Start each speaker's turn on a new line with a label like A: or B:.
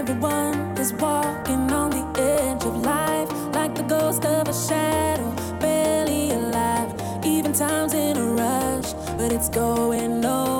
A: Everyone is walking on the edge of life, like the ghost of a shadow, barely alive. Even time's in a rush, but it's going nowhere.